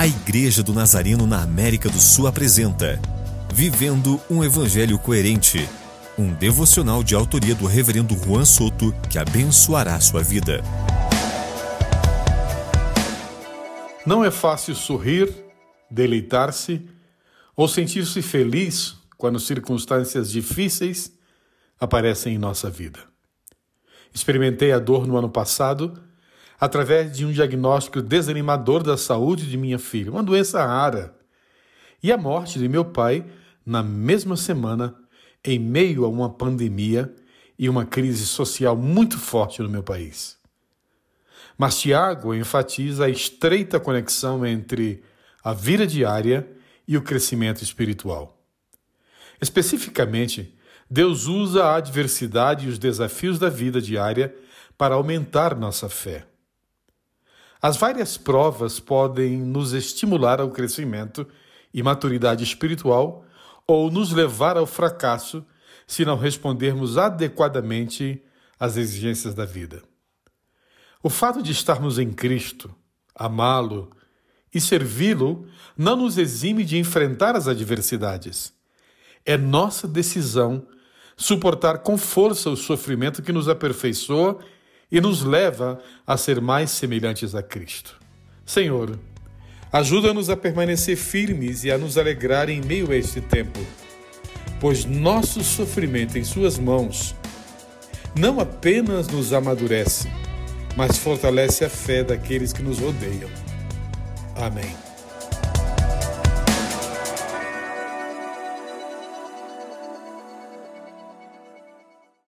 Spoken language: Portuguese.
A Igreja do Nazareno na América do Sul apresenta Vivendo um Evangelho Coerente, um devocional de autoria do Reverendo Juan Soto que abençoará sua vida. Não é fácil sorrir, deleitar-se ou sentir-se feliz quando circunstâncias difíceis aparecem em nossa vida. Experimentei a dor no ano passado através de um diagnóstico desanimador da saúde de minha filha, uma doença rara, e a morte de meu pai na mesma semana, em meio a uma pandemia e uma crise social muito forte no meu país. Mas Tiago enfatiza a estreita conexão entre a vida diária e o crescimento espiritual. Especificamente, Deus usa a adversidade e os desafios da vida diária para aumentar nossa fé. As várias provas podem nos estimular ao crescimento e maturidade espiritual ou nos levar ao fracasso se não respondermos adequadamente às exigências da vida. O fato de estarmos em Cristo, amá-lo e servi-lo não nos exime de enfrentar as adversidades. É nossa decisão suportar com força o sofrimento que nos aperfeiçoa e nos leva a ser mais semelhantes a Cristo. Senhor, ajuda-nos a permanecer firmes e a nos alegrar em meio a este tempo, pois nosso sofrimento em Suas mãos não apenas nos amadurece, mas fortalece a fé daqueles que nos rodeiam. Amém.